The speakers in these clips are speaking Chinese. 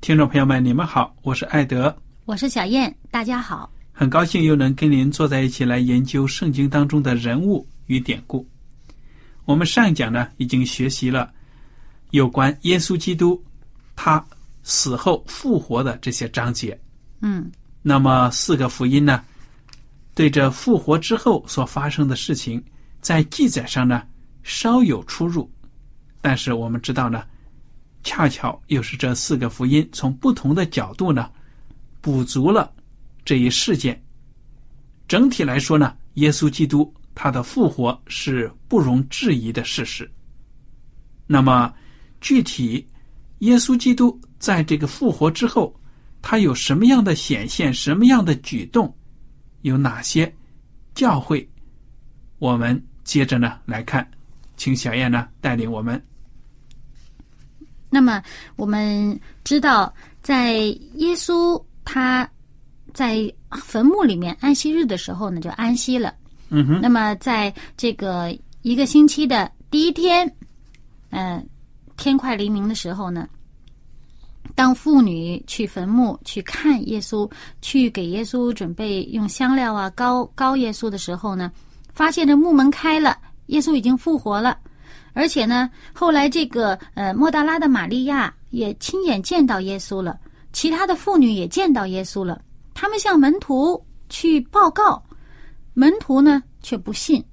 听众朋友们，你们好，我是艾德，我是小燕，大家好，很高兴又能跟您坐在一起来研究圣经当中的人物与典故。我们上一讲呢，已经学习了。有关耶稣基督他死后复活的这些章节，嗯，那么四个福音呢，对这复活之后所发生的事情，在记载上呢稍有出入，但是我们知道呢，恰巧又是这四个福音从不同的角度呢，补足了这一事件。整体来说呢，耶稣基督他的复活是不容置疑的事实。那么。具体，耶稣基督在这个复活之后，他有什么样的显现，什么样的举动，有哪些教会？我们接着呢来看，请小燕呢带领我们。那么我们知道，在耶稣他在坟墓里面安息日的时候呢，就安息了。嗯哼。那么在这个一个星期的第一天，嗯。天快黎明的时候呢，当妇女去坟墓去看耶稣，去给耶稣准备用香料啊膏膏耶稣的时候呢，发现这墓门开了，耶稣已经复活了，而且呢，后来这个呃莫大拉的玛利亚也亲眼见到耶稣了，其他的妇女也见到耶稣了，他们向门徒去报告，门徒呢却不信。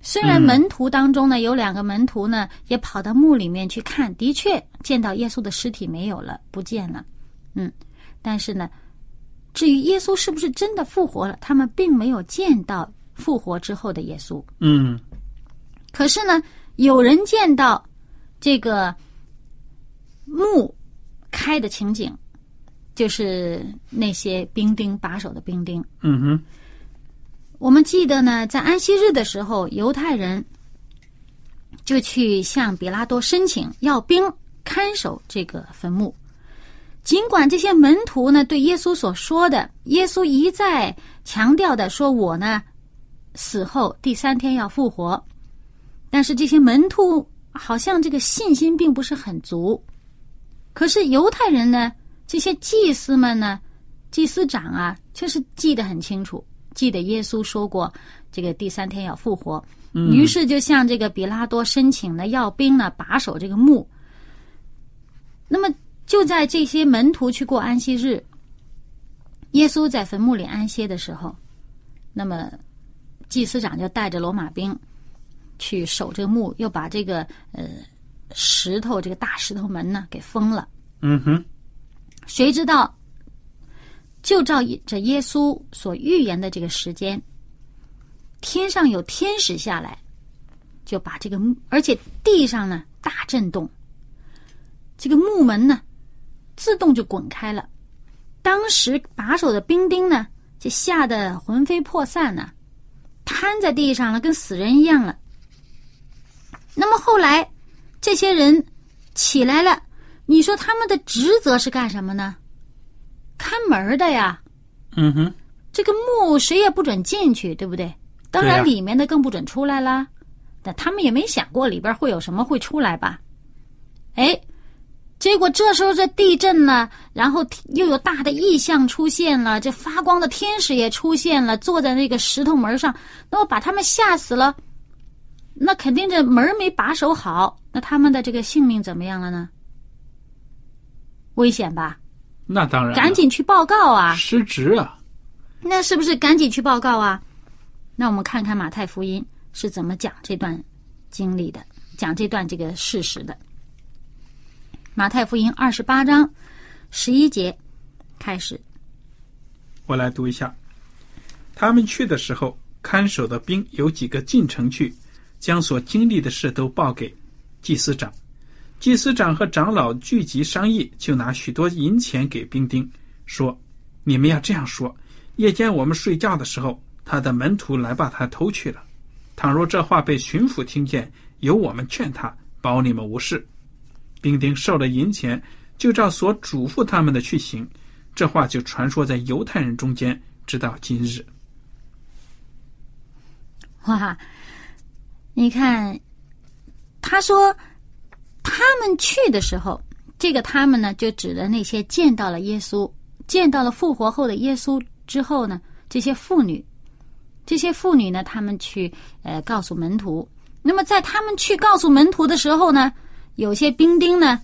虽然门徒当中呢有两个门徒呢也跑到墓里面去看，的确见到耶稣的尸体没有了，不见了，嗯，但是呢，至于耶稣是不是真的复活了，他们并没有见到复活之后的耶稣。嗯，可是呢，有人见到这个墓开的情景，就是那些兵丁把守的兵丁。嗯哼。我们记得呢，在安息日的时候，犹太人就去向比拉多申请要兵看守这个坟墓。尽管这些门徒呢对耶稣所说的，耶稣一再强调的说：“我呢死后第三天要复活。”但是这些门徒好像这个信心并不是很足。可是犹太人呢，这些祭司们呢，祭司长啊，却是记得很清楚。记得耶稣说过，这个第三天要复活，于是就向这个比拉多申请呢，要兵呢把守这个墓。那么就在这些门徒去过安息日，耶稣在坟墓里安歇的时候，那么祭司长就带着罗马兵去守这个墓，又把这个呃石头这个大石头门呢给封了。嗯哼，谁知道？就照着耶稣所预言的这个时间，天上有天使下来，就把这个木，而且地上呢大震动，这个木门呢自动就滚开了。当时把守的兵丁呢就吓得魂飞魄散呢，瘫在地上了，跟死人一样了。那么后来这些人起来了，你说他们的职责是干什么呢？看门的呀。嗯哼，这个墓谁也不准进去，对不对？当然，里面的更不准出来啦。但他们也没想过里边会有什么会出来吧？哎，结果这时候这地震呢，然后又有大的异象出现了，这发光的天使也出现了，坐在那个石头门上，那我把他们吓死了。那肯定这门没把守好，那他们的这个性命怎么样了呢？危险吧？那当然，赶紧去报告啊！失职啊！那是不是赶紧去报告啊？那我们看看马太福音是怎么讲这段经历的，讲这段这个事实的。马太福音二十八章十一节开始，我来读一下。他们去的时候，看守的兵有几个进城去，将所经历的事都报给祭司长。祭司长和长老聚集商议，就拿许多银钱给兵丁，说：“你们要这样说：夜间我们睡觉的时候，他的门徒来把他偷去了。倘若这话被巡抚听见，由我们劝他，保你们无事。”兵丁受了银钱，就照所嘱咐他们的去行。这话就传说在犹太人中间，直到今日。哇！你看，他说他们去的时候，这个他们呢，就指的那些见到了耶稣、见到了复活后的耶稣之后呢，这些妇女，这些妇女呢，他们去呃告诉门徒。那么在他们去告诉门徒的时候呢，有些兵丁呢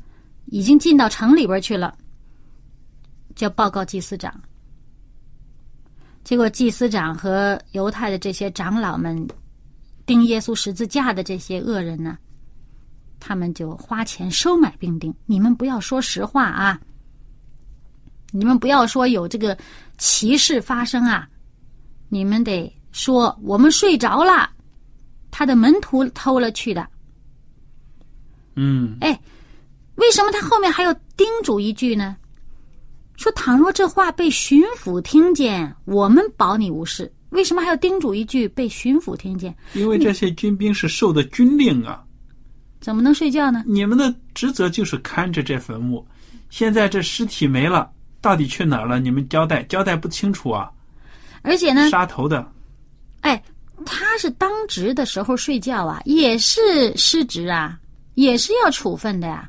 已经进到城里边去了，就报告祭司长。结果祭司长和犹太的这些长老们钉耶稣十字架的这些恶人呢，他们就花钱收买兵丁。你们不要说实话啊！你们不要说有这个奇事发生啊！你们得说我们睡着了，他的门徒偷了去的。嗯，哎，为什么他后面还要叮嘱一句呢？说倘若这话被巡抚听见，我们保你无事。为什么还要叮嘱一句被巡抚听见？因为这些军兵是受的军令啊，怎么能睡觉呢？你们的职责就是看着这坟墓。现在这尸体没了，到底去哪儿了？你们交代交代不清楚啊！而且呢，杀头的，哎，他是当值的时候睡觉啊，也是失职啊，也是要处分的呀、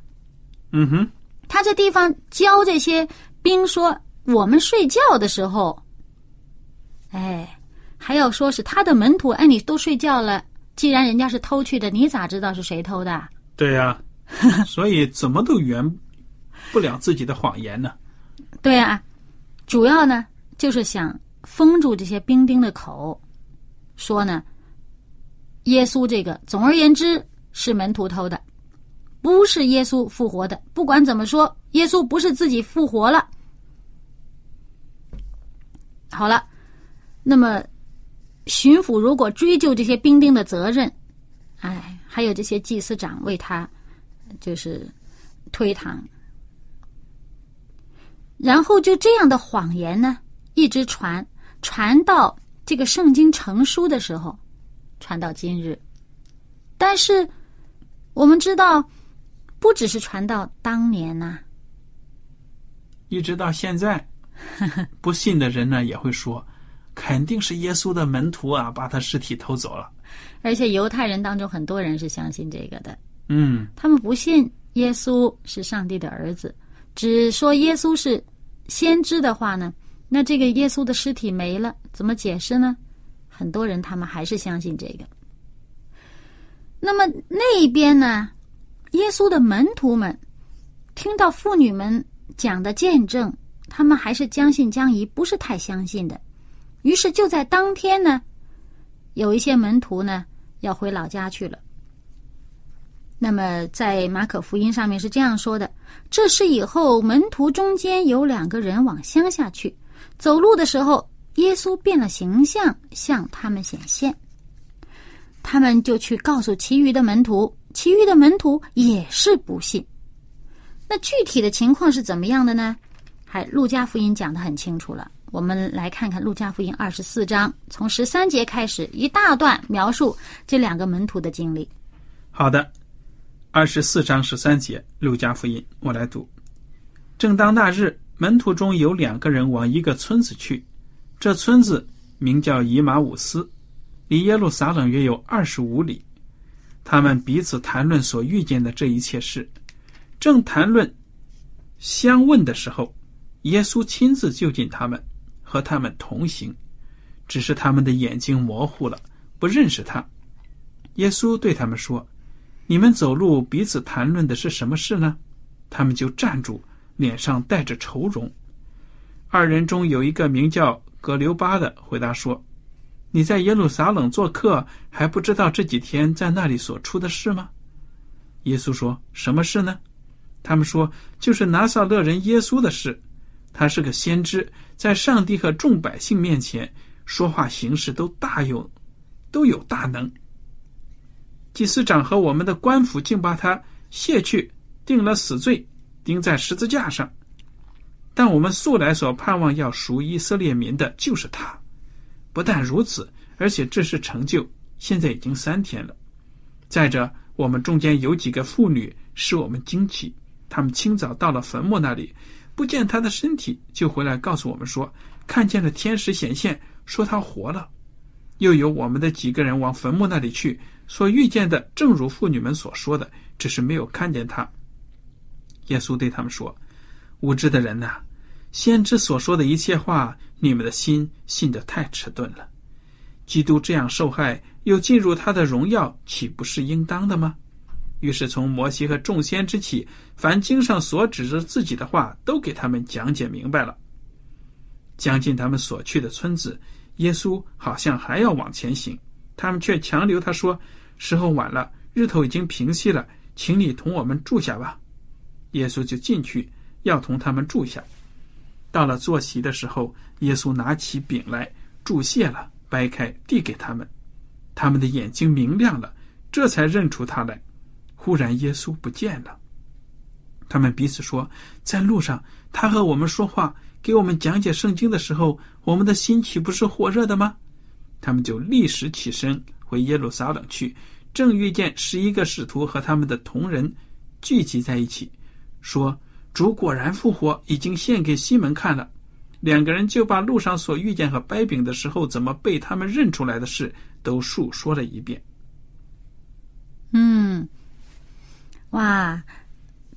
嗯哼，他这地方教这些兵说，我们睡觉的时候，哎，还要说是他的门徒，哎，你都睡觉了，既然人家是偷去的，你咋知道是谁偷的？对呀、所以怎么都圆不了自己的谎言呢。对啊，主要呢就是想封住这些兵丁的口，说呢，耶稣这个，总而言之是门徒偷的，不是耶稣复活的。不管怎么说，耶稣不是自己复活了。好了，那么巡抚如果追究这些兵丁的责任，哎，还有这些祭司长为他就是推搪。然后就这样的谎言呢，一直传传到这个圣经成书的时候，传到今日。但是我们知道，不只是传到当年呐、一直到现在，不信的人呢也会说，肯定是耶稣的门徒啊，把他尸体偷走了。而且犹太人当中很多人是相信这个的，嗯，他们不信耶稣是上帝的儿子，只说耶稣是先知的话呢，那这个耶稣的尸体没了，怎么解释呢？很多人他们还是相信这个。那么那边呢，耶稣的门徒们听到妇女们讲的见证，他们还是将信将疑，不是太相信的。于是就在当天呢，有一些门徒呢要回老家去了。那么在马可福音上面是这样说的：这是以后门徒中间有两个人往乡下去，走路的时候，耶稣变了形象，向他们显现。他们就去告诉其余的门徒，其余的门徒也是不信。那具体的情况是怎么样的呢？还路加福音讲的很清楚了。我们来看看路加福音二十四章，从十三节开始，一大段描述这两个门徒的经历。好的，二十四章十三节，路加福音，我来读。正当那日，门徒中有两个人往一个村子去，这村子名叫以马武斯，离耶路撒冷约有二十五里。他们彼此谈论所遇见的这一切事，正谈论相问的时候，耶稣亲自就近他们，和他们同行，只是他们的眼睛模糊了，不认识他。耶稣对他们说：“你们走路彼此谈论的是什么事呢？”他们就站住，脸上带着愁容。二人中有一个名叫葛留巴的，回答说。你在耶路撒冷做客，还不知道这几天在那里所出的事吗？耶稣说：“什么事呢？”他们说：“就是拿撒勒人耶稣的事。他是个先知，在上帝和众百姓面前说话行事都大有，都有大能。祭司长和我们的官府竟把他卸去，定了死罪，钉在十字架上。但我们素来所盼望要赎以色列民的，就是他。”不但如此，而且这是成就。现在已经三天了。再者，我们中间有几个妇女使我们惊奇。他们清早到了坟墓那里，不见他的身体，就回来告诉我们说，看见了天使显现，说他活了。又有我们的几个人往坟墓那里去，所遇见的正如妇女们所说的，只是没有看见他。耶稣对他们说：“无知的人呐，先知所说的一切话。”你们的心信得太迟钝了。基督这样受害，又进入他的荣耀，岂不是应当的吗？于是从摩西和众先之起，凡经上所指着自己的话，都给他们讲解明白了。将近他们所去的村子，耶稣好像还要往前行，他们却强留他说：“时候晚了，日头已经平息了，请你同我们住下吧。”耶稣就进去，要同他们住下。到了坐席的时候，耶稣拿起饼来注谢了，掰开递给他们，他们的眼睛明亮了，这才认出他来。忽然耶稣不见了，他们彼此说：“在路上，他和我们说话，给我们讲解圣经的时候，我们的心岂不是火热的吗？”他们就立时起身回耶路撒冷去，正遇见十一个使徒和他们的同人聚集在一起，说。主果然复活，已经献给西门看了。两个人就把路上所遇见和掰饼的时候怎么被他们认出来的事都述说了一遍。嗯，哇，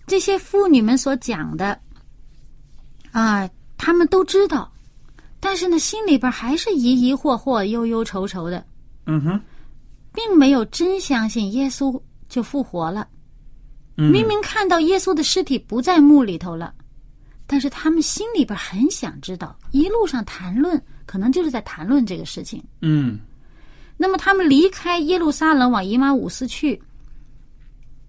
这些妇女们所讲的啊，他们都知道，但是呢，心里边还是疑疑惑惑、忧忧愁愁的。嗯哼，并没有真相信耶稣就复活了。明明看到耶稣的尸体不在墓里头了，但是他们心里边很想知道。一路上谈论，可能就是在谈论这个事情。嗯，那么他们离开耶路撒冷往以马五斯去，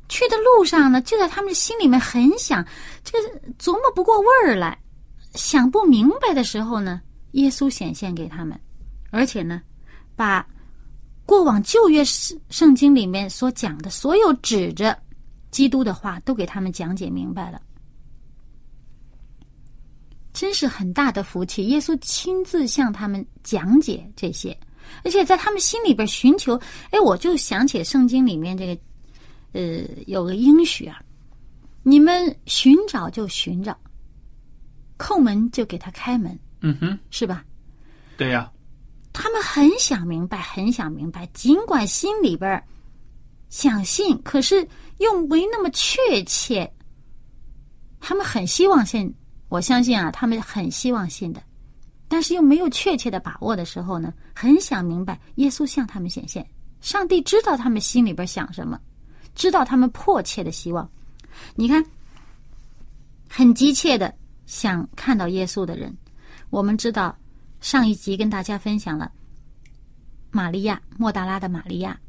去的路上呢，就在他们心里面很想，这个琢磨不过味儿来，想不明白的时候呢，耶稣显现给他们，而且呢，把过往旧约圣圣经里面所讲的所有指着。基督的话都给他们讲解明白了，真是很大的福气。耶稣亲自向他们讲解这些，而且在他们心里边寻求。哎，我就想起圣经里面这个，呃，有个应许啊，你们寻找就寻找，叩门就给他开门。嗯哼，是吧？对呀。他们很想明白，很想明白，尽管心里边想信，可是。又没那么确切，他们很希望信，我相信啊，他们很希望信的，但是又没有确切的把握的时候呢，很想明白耶稣向他们显现，上帝知道他们心里边想什么，知道他们迫切的希望。你看，很急切的想看到耶稣的人，我们知道上一集跟大家分享了玛利亚，莫达拉的玛利亚，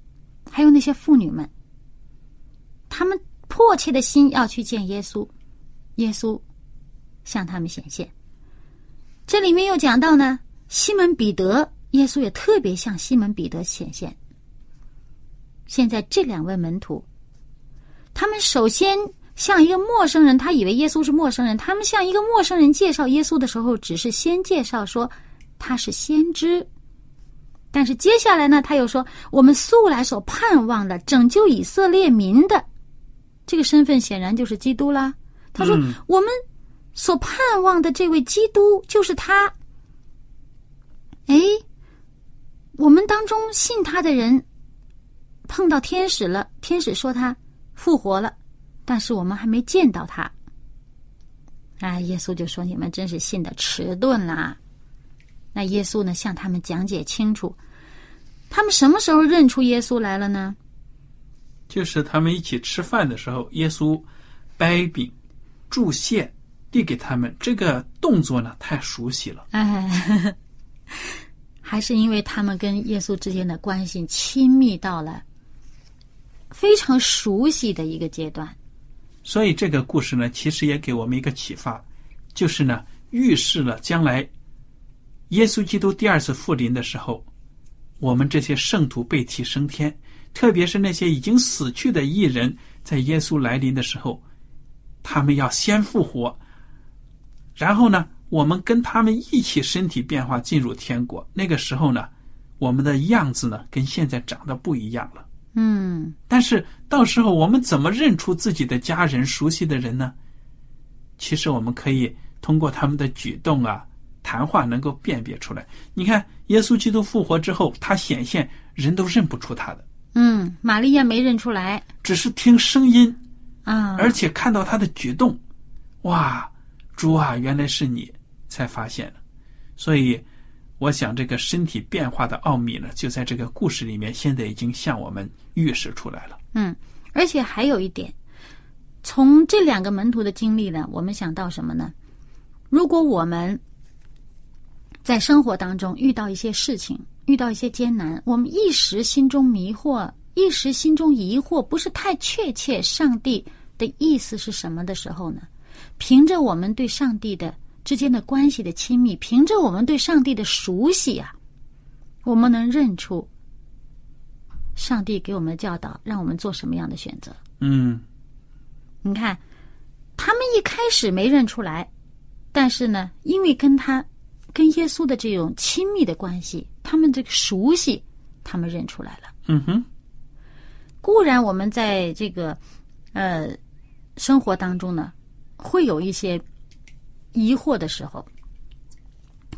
还有那些妇女们。他们迫切的心要去见耶稣，耶稣向他们显现。这里面又讲到呢，西门彼得，耶稣也特别向西门彼得显现。现在这两位门徒，他们首先向一个陌生人，他以为耶稣是陌生人，他们向一个陌生人介绍耶稣的时候，只是先介绍说他是先知。但是接下来呢，他又说，我们素来所盼望的拯救以色列民的这个身份，显然就是基督啦。他说，嗯我们所盼望的这位基督就是他。哎，我们当中信他的人碰到天使了，天使说他复活了，但是我们还没见到他。哎，耶稣就说：“你们真是信的迟钝啦。”那耶稣呢，向他们讲解清楚，他们什么时候认出耶稣来了呢？就是他们一起吃饭的时候，耶稣掰饼、注谢递给他们，这个动作呢太熟悉了。哎，还是因为他们跟耶稣之间的关系亲密到了非常熟悉的一个阶段。所以这个故事呢，其实也给我们一个启发，就是呢，预示了将来耶稣基督第二次复临的时候，我们这些圣徒被提升天，特别是那些已经死去的艺人，在耶稣来临的时候，他们要先复活，然后呢，我们跟他们一起身体变化进入天国。那个时候呢，我们的样子呢，跟现在长得不一样了。嗯，但是到时候我们怎么认出自己的家人、熟悉的人呢？其实我们可以通过他们的举动啊、谈话能够辨别出来。你看，耶稣基督复活之后，他显现，人都认不出他的，嗯，玛利亚没认出来只是听声音，啊，而且看到他的举动，哇，主啊，原来是你，才发现了。所以，我想这个身体变化的奥秘呢，就在这个故事里面，现在已经向我们预示出来了。嗯，而且还有一点，从这两个门徒的经历呢，我们想到什么呢？如果我们在生活当中遇到一些事情，遇到一些艰难，我们一时心中迷惑，一时心中疑惑，不是太确切上帝的意思是什么的时候呢？凭着我们对上帝的之间的关系的亲密，凭着我们对上帝的熟悉啊，我们能认出上帝给我们的教导，让我们做什么样的选择。嗯，你看，他们一开始没认出来，但是呢，因为跟他跟耶稣的这种亲密的关系，他们这个熟悉，他们认出来了。嗯哼，固然我们在这个呃生活当中呢，会有一些疑惑的时候，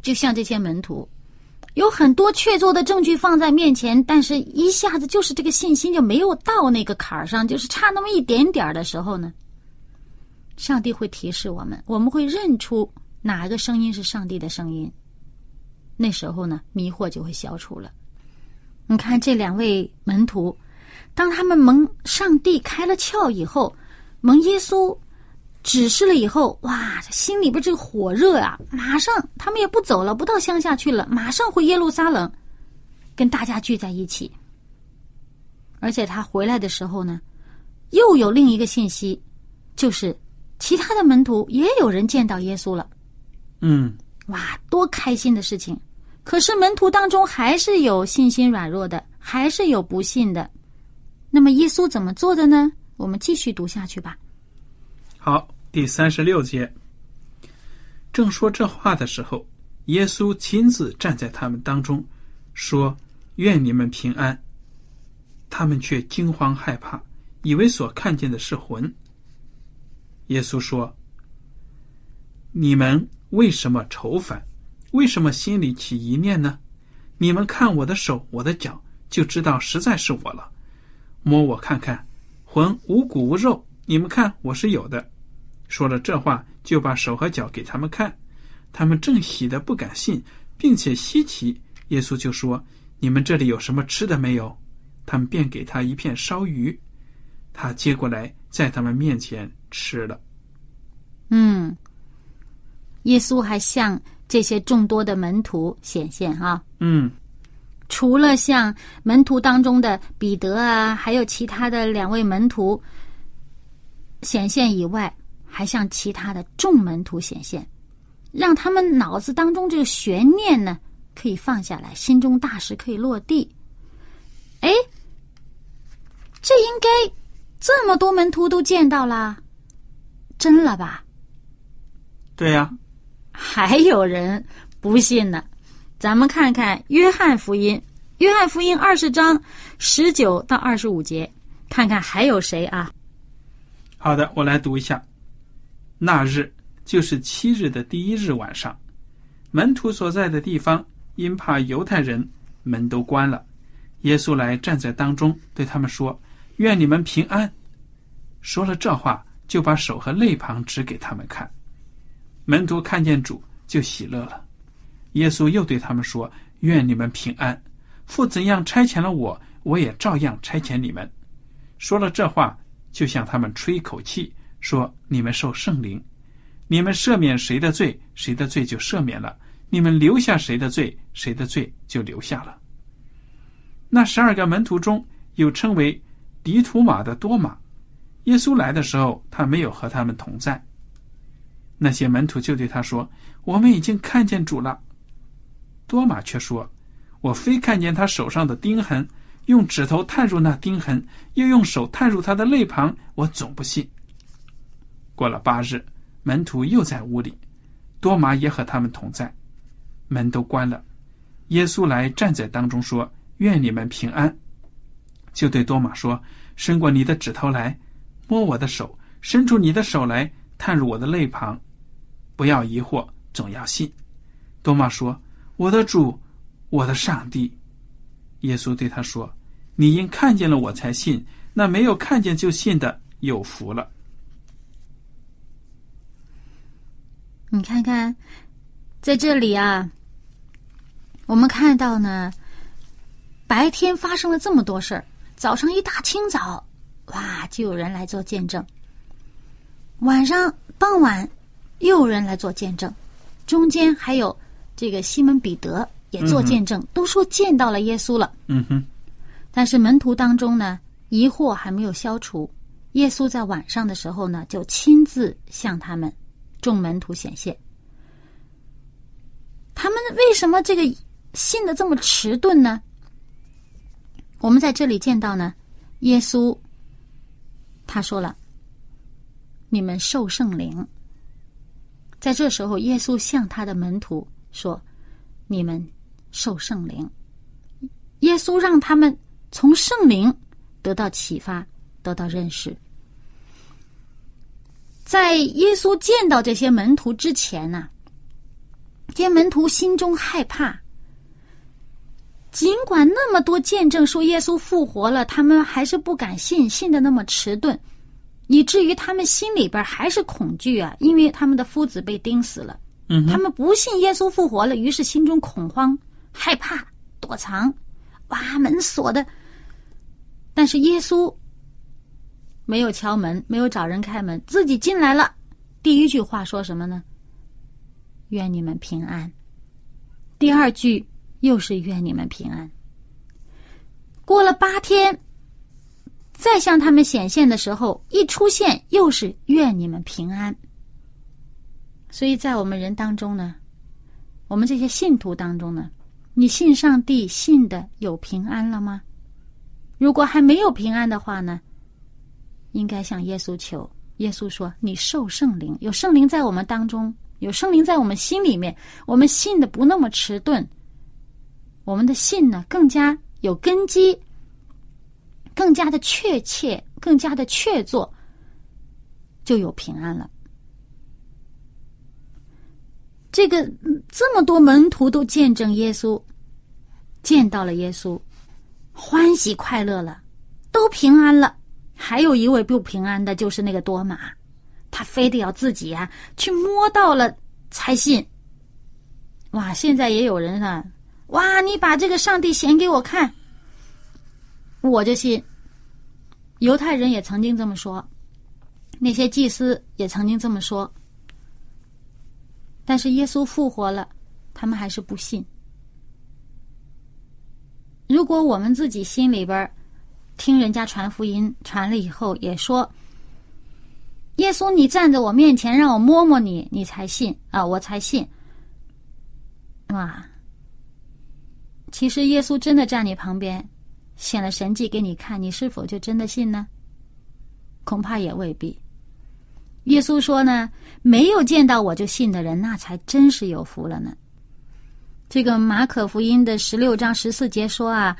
就像这些门徒，有很多确凿的证据放在面前，但是一下子就是这个信心就没有到那个坎儿上，就是差那么一点点儿的时候呢，上帝会提示我们，我们会认出哪一个声音是上帝的声音，那时候呢，迷惑就会消除了。你看这两位门徒，当他们蒙上帝开了窍以后，蒙耶稣指示了以后，哇，心里边这个火热啊，马上他们也不走了，不到乡下去了，马上回耶路撒冷，跟大家聚在一起。而且他回来的时候呢，又有另一个信息，就是其他的门徒也有人见到耶稣了。嗯，哇，多开心的事情！可是门徒当中还是有信心软弱的，还是有不信的。那么耶稣怎么做的呢？我们继续读下去吧。好，第三十六节。正说这话的时候，耶稣亲自站在他们当中，说：“愿你们平安。”他们却惊慌害怕，以为所看见的是魂。耶稣说：“你们为什么愁烦？为什么心里起疑念呢？你们看我的手，我的脚，就知道实在是我了。摸我看看，魂无骨无肉，你们看我是有的。”说了这话，就把手和脚给他们看。他们正喜得不敢信，并且稀奇。耶稣就说：“你们这里有什么吃的没有？”他们便给他一片烧鱼，他接过来，在他们面前吃了。嗯，耶稣还向这些众多的门徒显现啊，嗯除了像门徒当中的彼得啊，还有其他的两位门徒显现以外，还向其他的众门徒显现，让他们脑子当中这个悬念呢可以放下来，心中大石可以落地。哎，这应该这么多门徒都见到了，真了吧？对呀、还有人不信呢。咱们看看《约翰福音》约翰福音二十章十九到二十五节，看看还有谁啊？好的，我来读一下。那日就是七日的第一日晚上，门徒所在的地方因怕犹太人，门都关了。耶稣来站在当中，对他们说：“愿你们平安。”说了这话，就把手和肋旁指给他们看。门徒看见主，就喜乐了。耶稣又对他们说：“愿你们平安。父怎样差遣了我，我也照样差遣你们。”说了这话，就向他们吹一口气，说：“你们受圣灵。你们赦免谁的罪，谁的罪就赦免了；你们留下谁的罪，谁的罪就留下了。”那十二个门徒中有称为迪图马的多马。耶稣来的时候，他没有和他们同在。那些门徒就对他说：“我们已经看见主了。”多马却说：“我非看见他手上的钉痕，用指头探入那钉痕，又用手探入他的肋旁，我总不信。”过了八日，门徒又在屋里，多马也和他们同在，门都关了。耶稣来站在当中说：“愿你们平安。”就对多马说：“伸过你的指头来。”摸我的手，伸出你的手来，探入我的肋旁，不要疑惑，总要信。多玛说：“我的主，我的上帝。”耶稣对他说：“你因看见了我才信，那没有看见就信的有福了。”你看看，在这里啊，我们看到呢，白天发生了这么多事儿，早上一大清早。哇！就有人来做见证。晚上傍晚，又有人来做见证。中间还有这个西门彼得也做见证，都说见到了耶稣了。嗯哼。但是门徒当中呢，疑惑还没有消除。耶稣在晚上的时候呢，就亲自向他们众门徒显现。他们为什么这个信的这么迟钝呢？我们在这里见到呢，耶稣。他说了：“你们受圣灵。”在这时候，耶稣向他的门徒说：“你们受圣灵。”耶稣让他们从圣灵得到启发，得到认识。在耶稣见到这些门徒之前呢，这些门徒心中害怕。尽管那么多见证说耶稣复活了，他们还是不敢信，信的那么迟钝，以至于他们心里边还是恐惧啊，因为他们的夫子被钉死了。嗯，他们不信耶稣复活了，于是心中恐慌、害怕、躲藏，哇，门锁的。但是耶稣没有敲门，没有找人开门，自己进来了。第一句话说什么呢？愿你们平安。第二句。又是愿你们平安。过了八天，再向他们显现的时候，一出现又是愿你们平安。所以在我们人当中呢，我们这些信徒当中呢，你信上帝信的有平安了吗？如果还没有平安的话呢，应该向耶稣求。耶稣说：“你受圣灵，有圣灵在我们当中，有圣灵在我们心里面，我们信的不那么迟钝。”我们的信呢，更加有根基，更加的确切，更加的确凿，就有平安了。这个这么多门徒都见证耶稣，见到了耶稣，欢喜快乐了，都平安了。还有一位不平安的，就是那个多马，他非得要自己啊去摸到了才信。哇，现在也有人啊。哇！你把这个上帝显给我看，我就信。犹太人也曾经这么说，那些祭司也曾经这么说。但是耶稣复活了，他们还是不信。如果我们自己心里边听人家传福音传了以后，也说耶稣，你站在我面前，让我摸摸你，你才信啊，我才信。哇！其实耶稣真的站你旁边，显了神迹给你看，你是否就真的信呢？恐怕也未必。耶稣说呢，没有见到我就信的人，那才真是有福了呢。这个马可福音的十六章十四节说啊，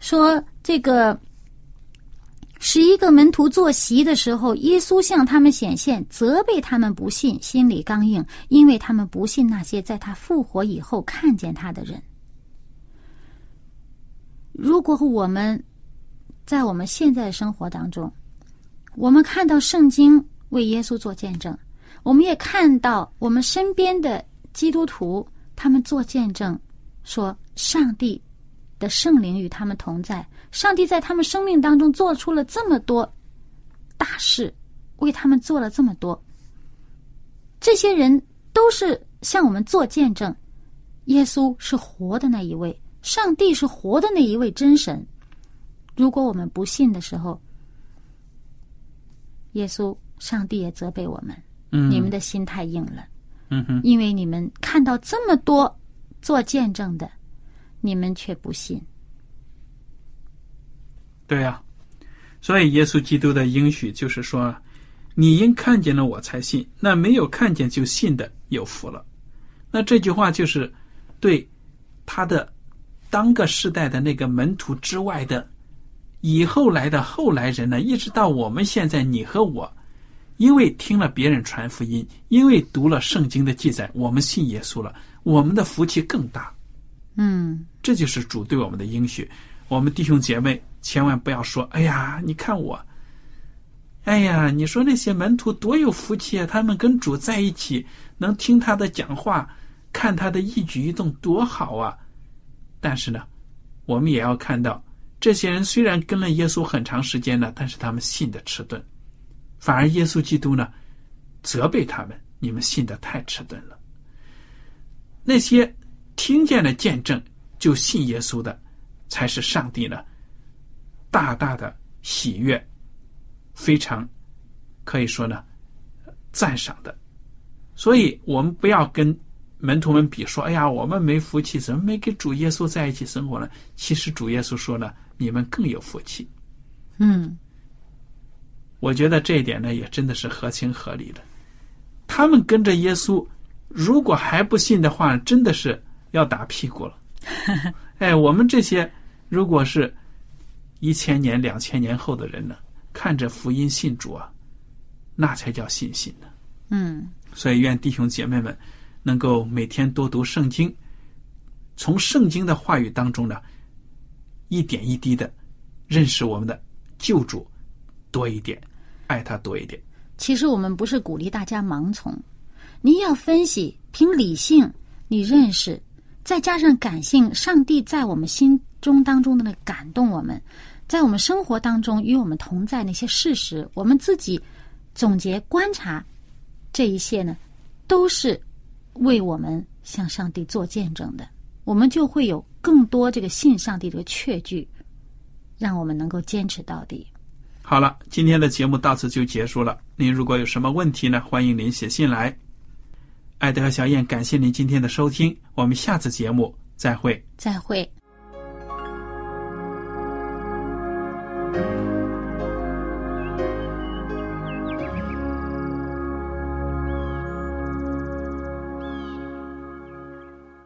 说这个十一个门徒坐席的时候，耶稣向他们显现，责备他们不信，心里刚硬，因为他们不信那些在他复活以后看见他的人。如果我们在我们现在生活当中，我们看到圣经为耶稣做见证，我们也看到我们身边的基督徒他们做见证，说上帝的圣灵与他们同在，上帝在他们生命当中做出了这么多大事，为他们做了这么多。这些人都是向我们做见证，耶稣是活的那一位。上帝是活的那一位真神。如果我们不信的时候，耶稣、上帝也责备我们：嗯，你们的心太硬了，嗯哼，因为你们看到这么多做见证的，你们却不信。对呀、所以耶稣基督的应许就是说，你因看见了我才信，那没有看见就信的有福了。那这句话就是对他的当个世代的那个门徒之外的以后来的后来人呢，一直到我们现在，你和我，因为听了别人传福音，因为读了圣经的记载，我们信耶稣了，我们的福气更大。嗯这就是主对我们的应许。我们弟兄姐妹千万不要说：“哎呀，你看我，哎呀，你说那些门徒多有福气啊！他们跟主在一起，能听他的讲话，看他的一举一动，多好啊！”但是呢，我们也要看到，这些人虽然跟了耶稣很长时间了，但是他们信的迟钝，反而耶稣基督呢，责备他们：“你们信的太迟钝了。”那些听见了见证就信耶稣的，才是上帝呢大大的喜悦，非常可以说呢赞赏的。所以我们不要跟门徒们比，说：“哎呀，我们没福气，怎么没跟主耶稣在一起生活呢？”其实主耶稣说呢，你们更有福气。嗯我觉得这一点呢，也真的是合情合理的。他们跟着耶稣，如果还不信的话，真的是要打屁股了。哎，我们这些如果是一千年、两千年后的人呢，看着福音信主啊，那才叫信心呢。嗯所以，愿弟兄姐妹们能够每天多读圣经，从圣经的话语当中呢，一点一滴的认识我们的救主多一点，爱他多一点。其实我们不是鼓励大家盲从，你要分析，凭理性，你认识，再加上感性，上帝在我们心中当中的那感动我们，在我们生活当中与我们同在那些事实，我们自己总结观察，这一切呢，都是为我们向上帝做见证的，我们就会有更多这个信上帝这个确据，让我们能够坚持到底。好了，今天的节目到此就结束了。您如果有什么问题呢，欢迎您写信来。艾德和小燕，感谢您今天的收听，我们下次节目再会。再会。